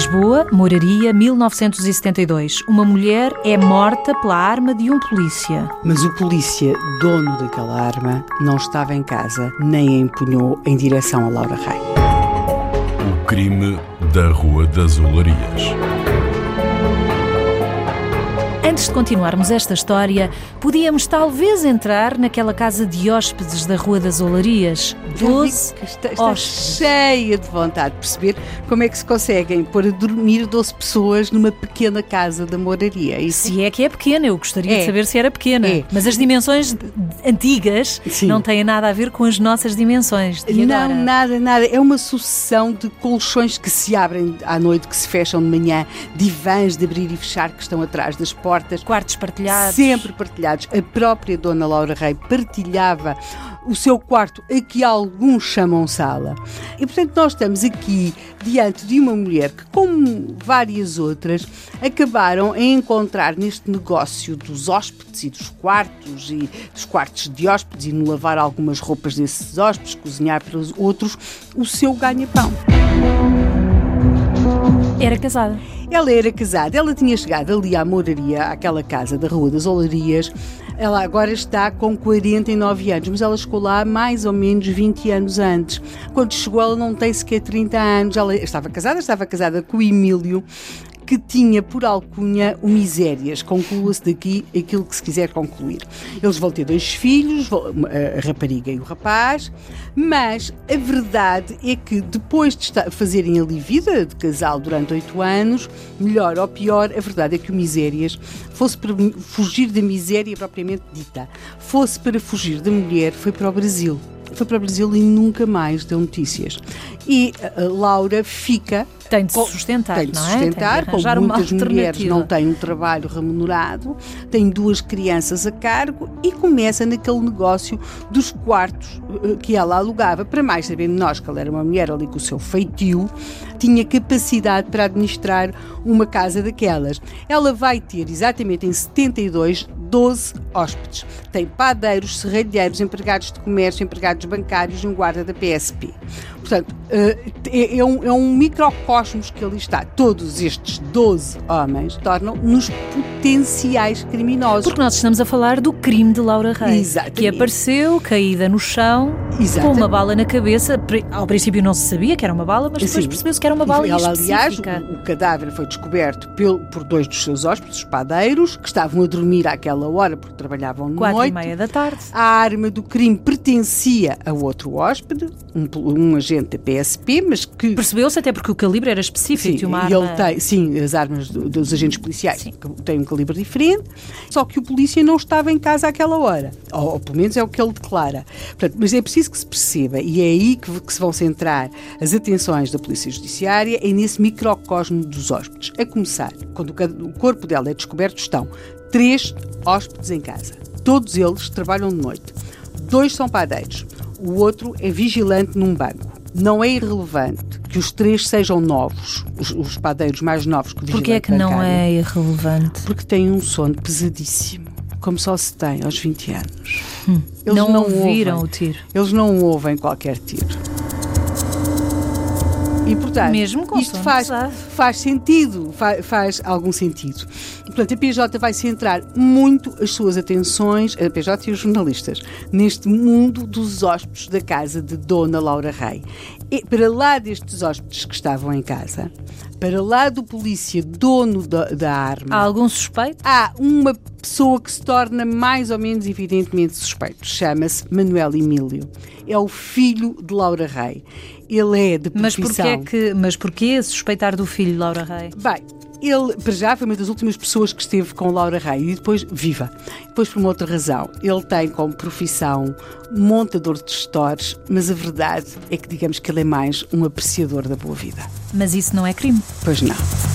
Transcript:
Lisboa, Moraria, 1972. Uma mulher é morta pela arma de um polícia. Mas o polícia, dono daquela arma, não estava em casa nem a empunhou em direção a Laura Rei. O crime da Rua das Olarias. Antes de continuarmos esta história, podíamos talvez entrar naquela casa de hóspedes da Rua das Olarias. Doze está, está cheia de vontade de perceber como é que se conseguem pôr a dormir 12 pessoas numa pequena casa da moraria. Isso... Se é que é pequena, eu gostaria é. de saber se era pequena. É. Mas as dimensões antigas Sim. não têm nada a ver com as nossas dimensões. De não, nada, nada. É uma sucessão de colchões que se abrem à noite, que se fecham de manhã, divãs de abrir e fechar que estão atrás das portas portas. Quartos partilhados. Sempre partilhados. A própria Dona Laura Rei partilhava o seu quarto, a que alguns chamam sala. E portanto, nós estamos aqui diante de uma mulher que, como várias outras, acabaram a encontrar neste negócio dos hóspedes e dos quartos e dos quartos de hóspedes e no lavar algumas roupas desses hóspedes, cozinhar para os outros, o seu ganha-pão. Era casada. Ela era casada, ela tinha chegado ali à moraria, àquela casa da Rua das Olarias. Ela agora está com 49 anos, mas ela chegou lá mais ou menos 20 anos antes. Quando chegou, ela não tem sequer 30 anos. Ela estava casada, estava casada com o Emílio, que tinha por alcunha o Misérias. Conclua-se daqui aquilo que se quiser concluir. Eles vão ter dois filhos, a rapariga e o rapaz, mas a verdade é que depois de fazerem ali vida de casal durante oito anos, melhor ou pior, a verdade é que o Misérias fosse para fugir da miséria propriamente dita, fosse para fugir da mulher, foi para o Brasil foi para o Brasil e nunca mais deu notícias. E a Laura fica tem de se sustentar, tem de se sustentar, é? como muitas mulheres não têm um trabalho remunerado, tem duas crianças a cargo e começa naquele negócio dos quartos eh, que ela alugava. Para mais sabendo nós que ela era uma mulher ali com o seu feitio, tinha capacidade para administrar uma casa daquelas. Ela vai ter, exatamente em 72, 12 hóspedes. Tem padeiros, serralheiros, empregados de comércio, empregados bancários e um guarda da PSP. Portanto, é, é um, é um microcosmos que ali está. Todos estes 12 homens tornam-nos potenciais criminosos. Porque nós estamos a falar do crime de Laura Reis, Exatamente. que apareceu caída no chão, Exatamente. com uma bala na cabeça. Ao princípio não se sabia que era uma bala, mas depois percebeu-se que era uma bala ela, específica. Aliás, o, o, cadáver foi descoberto pelo, por dois dos seus hóspedes, os padeiros, que estavam a dormir àquela hora porque trabalhavam de Quatro noite. Quatro e meia da tarde. A arma do crime pertencia a outro hóspede, um, um agente da PSP, mas que... Percebeu-se até porque o calibre era específico sim, uma arma... Ele tem, sim, as armas do, dos agentes policiais sim. têm um calibre diferente, só que o polícia não estava em casa àquela hora. Ou, ou pelo menos é o que ele declara. Portanto, mas é preciso que se perceba, e é aí que, que se vão centrar as atenções da Polícia Judiciária, é nesse microcosmo dos hóspedes. A começar, quando o corpo dela é descoberto, estão três hóspedes em casa. Todos eles trabalham de noite. Dois são padeiros. O outro é vigilante num banco. Não é irrelevante que os três sejam novos, os, os padeiros mais novos que o vigilante Porquê é que bancário, não é irrelevante? Porque têm um sono pesadíssimo, como só se tem aos 20 anos. Hum. Eles não, não ouviram ouvem, o tiro. Eles não ouvem qualquer tiro. E, portanto, Mesmo com isto faz, faz sentido, faz, faz, algum sentido. portanto, a PJ vai centrar muito as suas atenções, a PJ e os jornalistas, neste mundo dos hóspedes da casa de Dona Laura Rei. E, para lá destes hóspedes que estavam em casa, para lá do polícia dono da, da arma. Há algum suspeito? Há uma pessoa que se torna mais ou menos evidentemente suspeito. Chama-se Manuel Emílio. É o filho de Laura Rei. Ele é de profissão... Mas porquê, que, mas porquê suspeitar do filho de Laura Rei? Bem, ele, para já, foi uma das últimas pessoas que esteve com Laura Rei e depois viva. Depois, por uma outra razão, ele tem como profissão montador de gestores, mas a verdade é que, digamos que ele é mais um apreciador da boa vida. Mas isso não é crime? Pois não.